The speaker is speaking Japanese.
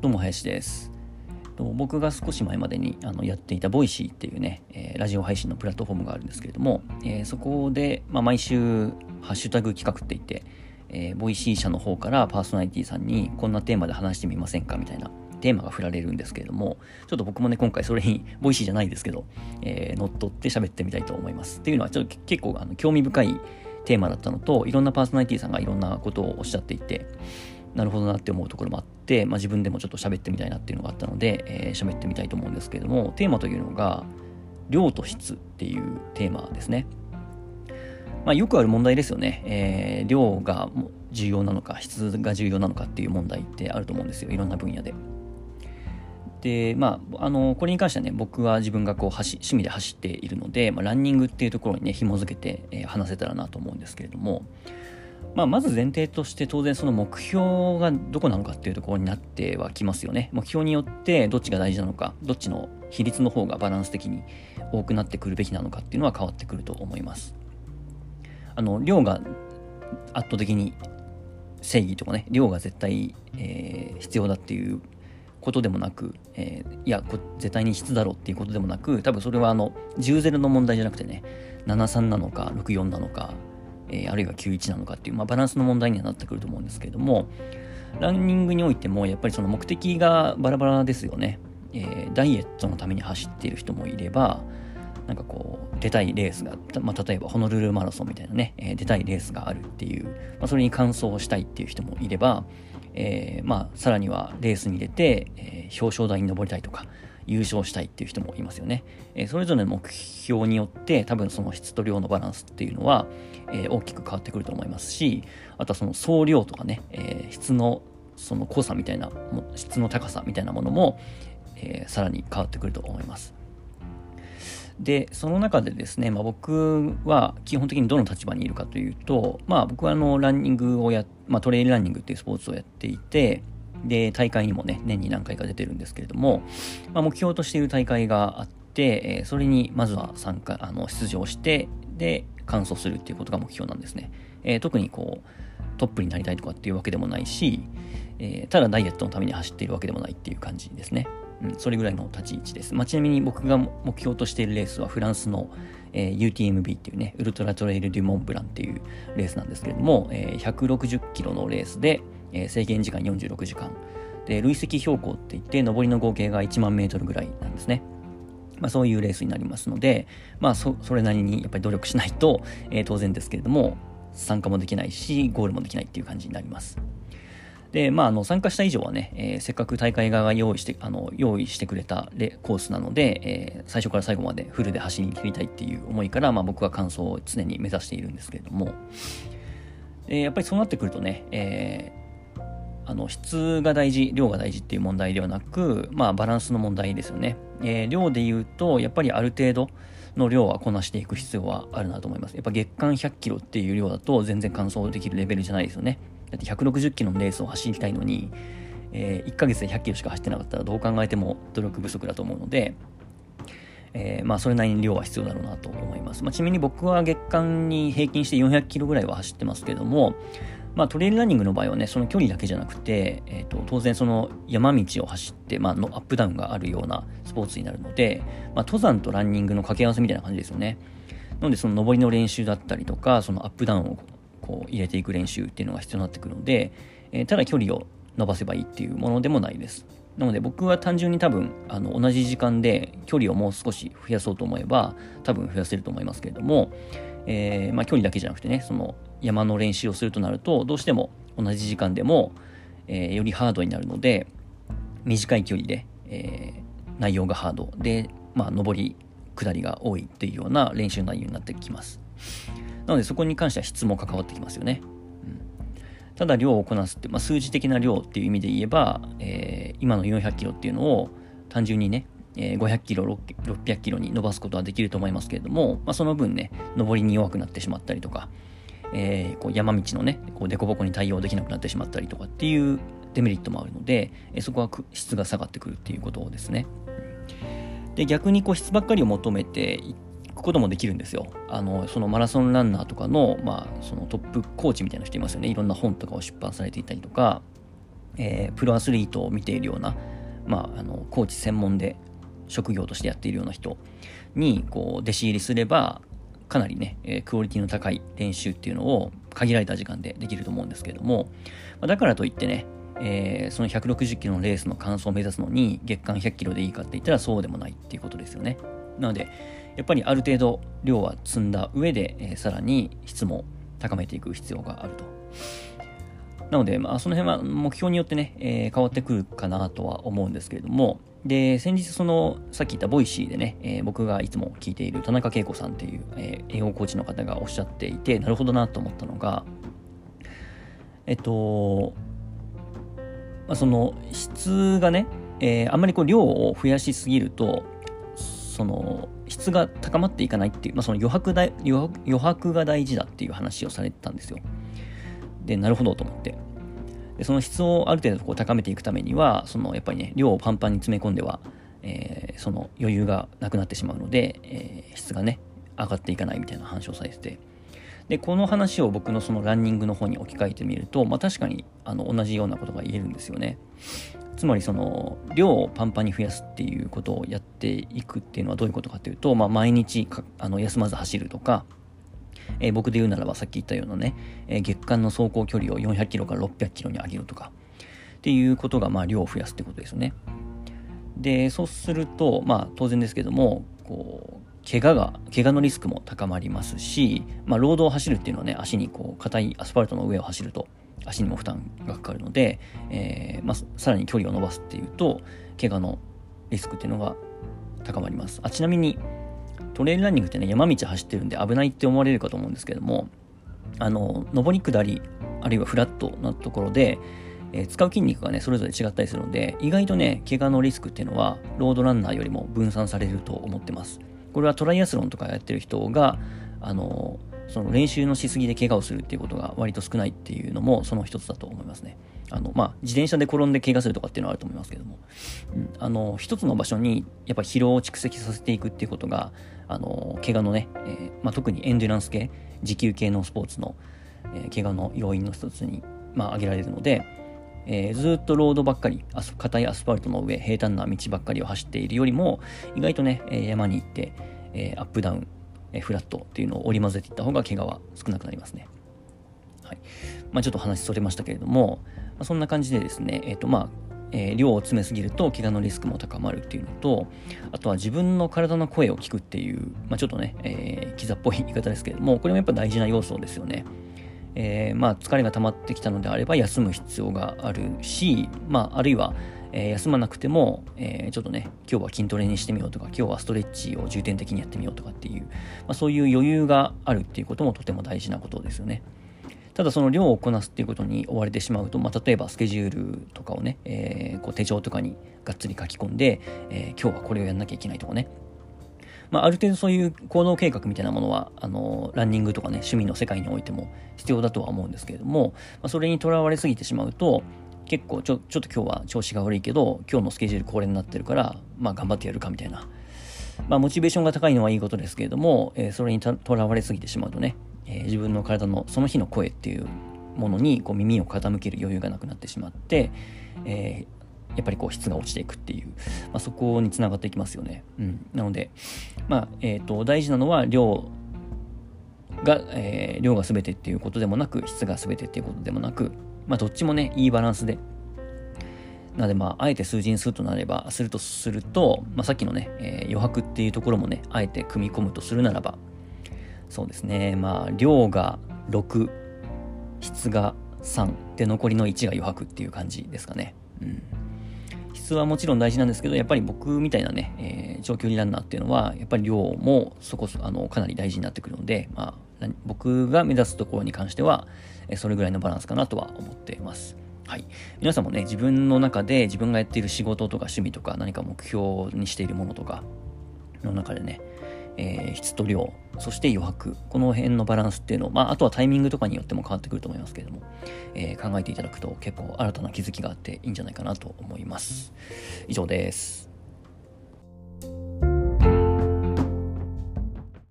どうも林です僕が少し前までにあのやっていた Voicy っていうね、えー、ラジオ配信のプラットフォームがあるんですけれども、えー、そこで、まあ、毎週ハッシュタグ企画って言って、えー、 Voicy 社の方からパーソナリティさんにこんなテーマで話してみませんかみたいなテーマが振られるんですけれども、ちょっと僕もね、今回それに、Voicy じゃないですけど、えー、乗っ取って喋ってみたいと思います。っていうのは、ちょっと結構あの興味深いテーマだったのと、いろんなパーソナリティさんがいろんなことをおっしゃっていて、なるほどなって思うところもあって、まあ、自分でもちょっと喋ってみたいなっていうのがあったので、えー、喋ってみたいと思うんですけれども、テーマというのが、量と質っていうテーマですね。まあ、よくある問題ですよね。えー、量が重要なのか、質が重要なのかっていう問題ってあると思うんですよ。いろんな分野で。で、まあ、あの、これに関してはね、僕は自分がこう走、趣味で走っているので、まあ、ランニングっていうところにね、紐づけて、えー、話せたらなと思うんですけれども、まあ、まず前提として当然その目標がどこなのかっていうところになってはきますよね。目標によってどっちが大事なのか、どっちの比率の方がバランス的に多くなってくるべきなのかっていうのは変わってくると思います。あの、量が圧倒的に正義とかね、量が絶対、えー、必要だっていうことでもなく、えー、いや絶対に質だろうっていうことでもなく多分それはあの10ゼロの問題じゃなくてね73なのか64なのか、えー、あるいは91なのかっていう、まあ、バランスの問題にはなってくると思うんですけれどもランニングにおいてもやっぱりその目的がバラバラですよね、えー、ダイエットのために走っている人もいればなんかこう出たいレースが、まあ、例えばホノルルマラソンみたいなね、えー、出たいレースがあるっていう、まあ、それに完走したいっていう人もいればえー、まあ、さらにはレースに出て、え、表彰台に登りたいとか、優勝したいっていう人もいますよね。えー、それぞれの目標によって多分その質と量のバランスっていうのは、えー、大きく変わってくると思いますし、あとはその総量とかね、え、質のその濃さみたいな、質の高さみたいなものも、えさらに変わってくると思います。で、その中でですね、まあ、僕は基本的にどの立場にいるかというと、まあ、僕はあのランニングをや、まあ、トレイルランニングっていうスポーツをやっていて、で、大会にもね、年に何回か出てるんですけれども、まあ、目標としている大会があって、え、それにまずは参加、あの、出場して、で、完走するっていうことが目標なんですね。えー、特にこう、トップになりたいとかっていうわけでもないし、えー、ただダイエットのために走っているわけでもないっていう感じですね。うん、それぐらいの立ち位置です。まあ、ちなみに僕が目標としているレースはフランスの、えー、UTMB っていうね、ウルトラトレイル・デュ・モンブランっていうレースなんですけれども、えー、160キロのレースで、えー、制限時間46時間。で、累積標高って言って、上りの合計が1万メートルぐらいなんですね。まあ、そういうレースになりますので、まあそ、それなりにやっぱり努力しないと、えー、当然ですけれども、参加もできないし、ゴールもできないっていう感じになります。で、まあ、あの、参加した以上はね、えー、せっかく大会側が用意して、あの、用意してくれたレコースなので、えー、最初から最後までフルで走り切りたいっていう思いから、まあ、僕は完走を常に目指しているんですけれども、えー、やっぱりそうなってくるとね、え、あの、質が大事、量が大事っていう問題ではなく、まあ、バランスの問題ですよね。えー、量で言うと、やっぱりある程度、の量はこなしていく必要はあるなと思います。やっぱ月間100キロっていう量だと全然完走できるレベルじゃないですよね。だって160キロのレースを走りたいのに、えー、1ヶ月で100キロしか走ってなかったらどう考えても努力不足だと思うので、えー、まあそれなりに量は必要だろうなと思います。まあ、ちなみに僕は月間に平均して400キロぐらいは走ってますけども、まあトレイルランニングの場合はね、その距離だけじゃなくて、えー、と当然その山道を走って、まあのアップダウンがあるようなスポーツになるので、まあ登山とランニングの掛け合わせみたいな感じですよね。なのでその上りの練習だったりとか、そのアップダウンをこう入れていく練習っていうのが必要になってくるので、えー、ただ距離を伸ばせばいいっていうものでもないです。なので僕は単純に多分あの同じ時間で距離をもう少し増やそうと思えば多分増やせると思いますけれども、えー、まあ、距離だけじゃなくてねその山の練習をするとなるとどうしても同じ時間でも、えー、よりハードになるので短い距離で、えー、内容がハードで、まあ、上り下りが多いっていうような練習内容になってきます。なのでそこに関しては質も関わってきますよね。うん、ただ量をこなすって、まあ、数字的な量っていう意味で言えば、え、今の400キロっていうのを単純にね、え、500キロ、600キロに伸ばすことはできると思いますけれども、まあ、その分ね、上りに弱くなってしまったりとか、えー、こう山道のね、こう凸凹に対応できなくなってしまったりとかっていうデメリットもあるので、えそこは質が下がってくるっていうことですね。で逆にこう質ばっかりを求めていくこともできるんですよ。あの、そのマラソンランナーとかの、まあ、そのトップコーチみたいな人いますよね。いろんな本とかを出版されていたりとか、えー、プロアスリートを見ているような、まあ、あのコーチ専門で職業としてやっているような人にこう弟子入りすればかなりね、え、クオリティの高い練習っていうのを限られた時間でできると思うんですけれども、ま、だからといってね、えー、その160キロのレースの完走を目指すのに月間100キロでいいかって言ったらそうでもないっていうことですよね。なので、やっぱりある程度量は積んだ上で、えー、さらに質も高めていく必要があると。なので、まあ、その辺は目標によってね、えー、変わってくるかなとは思うんですけれども、で、先日その、さっき言った Voicy でね、えー、僕がいつも聞いている田中恵子さんっていう、えー、英語コーチの方がおっしゃっていて、なるほどなと思ったのが、えっと、まあ、その質がね、えー、あんまりこう量を増やしすぎると、その質が高まっていかないっていう、まあ、その余白だ余余白が大事だっていう話をされてたんですよ。で、なるほどと思って。でその質をある程度こう高めていくためには、そのやっぱりね、量をパンパンに詰め込んでは、えー、その余裕がなくなってしまうので、えー、質がね、上がっていかないみたいな話をされてて。で、この話を僕のそのランニングの方に置き換えてみると、まあ確かにあの同じようなことが言えるんですよね。つまりその量をパンパンに増やすっていうことをやっていくっていうのはどういうことかっていうと、まあ、毎日あの休まず走るとか、えー、僕で言うならばさっき言ったようなね、えー、月間の走行距離を400キロから600キロに上げるとかっていうことがまあ量を増やすってことですよね。でそうするとまあ当然ですけどもこう怪我が、怪我のリスクも高まりますし、まあ、ロードを走るっていうのはね、足にこう、硬いアスファルトの上を走ると、足にも負担がかかるので、えー、まあ、さらに距離を伸ばすっていうと、怪我のリスクっていうのが高まります。あちなみに、トレイルランニングってね、山道走ってるんで危ないって思われるかと思うんですけども、あの、上り下り、あるいはフラットなところで、えー、使う筋肉がね、それぞれ違ったりするので、意外とね、怪我のリスクっていうのは、ロードランナーよりも分散されると思ってます。これはトライアスロンとかやってる人が、あの、その練習のしすぎで怪我をするっていうことが割と少ないっていうのもその一つだと思いますね。あの、まあ、自転車で転んで怪我するとかっていうのはあると思いますけども、うん、あの、一つの場所にやっぱ疲労を蓄積させていくっていうことが、あの、怪我のね、えー、まあ、特にエンデュランス系、持久系のスポーツの、えー、怪我の要因の一つに、まあ、挙げられるので、えー、ずっとロードばっかり、硬いアスファルトの上、平坦な道ばっかりを走っているよりも、意外とね、え山に行って、えアップダウン、えフラットっていうのを織り交ぜていった方が怪我は少なくなりますね。はい。まあ、ちょっと話それましたけれども、まあ、そんな感じでですね、え、ー、とまあ、えー、量を詰めすぎると怪我のリスクも高まるっていうのと、あとは自分の体の声を聞くっていう、まあ、ちょっとね、えー、キザっぽい言い方ですけれども、これもやっぱ大事な要素ですよね。えー、まあ疲れが溜まってきたのであれば休む必要があるし、まああるいは、えー、休まなくても、えー、ちょっとね、今日は筋トレにしてみようとか、今日はストレッチを重点的にやってみようとかっていう、まあ、そういう余裕があるっていうこともとても大事なことですよね。ただその量をこなすっていうことに追われてしまうと、まあ、例えばスケジュールとかをね、えー、こう手帳とかにがっつり書き込んで、えー、今日はこれをやんなきゃいけないとかね、まあ、ある程度そういう行動計画みたいなものは、あの、ランニングとかね、趣味の世界においても必要だとは思うんですけれども、まあ、それにとらわれすぎてしまうと、結構ちょ、ちょっと今日は調子が悪いけど、今日のスケジュールこれになってるから、まあ頑張ってやるかみたいな。まあモチベーションが高いのはいいことですけれども、えー、それにとらわれすぎてしまうとね、えー、自分の体のその日の声っていうものにこう耳を傾ける余裕がなくなってしまって、えーやっぱりこう質が落ちていくっていう、まあ、そこにつながっていきますよね。うん、なので、まあえーと、大事なのは量が、えー、量が全てっていうことでもなく質が全てっていうことでもなく、まあ、どっちもねいいバランスでなのでまああえて数字にするとなればするとすると、まあ、さっきのね、えー、余白っていうところもねあえて組み込むとするならばそうですねまあ量が6質が3で残りの1が余白っていう感じですかね。うん質はもちろん大事なんですけど、やっぱり僕みたいなね、えー、長距離ランナーっていうのは、やっぱり量もそこそ、あの、かなり大事になってくるので、まあ、僕が目指すところに関しては、えそれぐらいのバランスかなとは思っています。はい。皆さんもね、自分の中で自分がやっている仕事とか趣味とか何か目標にしているものとかの中でね、えー、質と量、そして余白、この辺のバランスっていうのを、まあ、あとはタイミングとかによっても変わってくると思いますけれども、えー、考えていただくと結構新たな気づきがあっていいんじゃないかなと思います。以上です。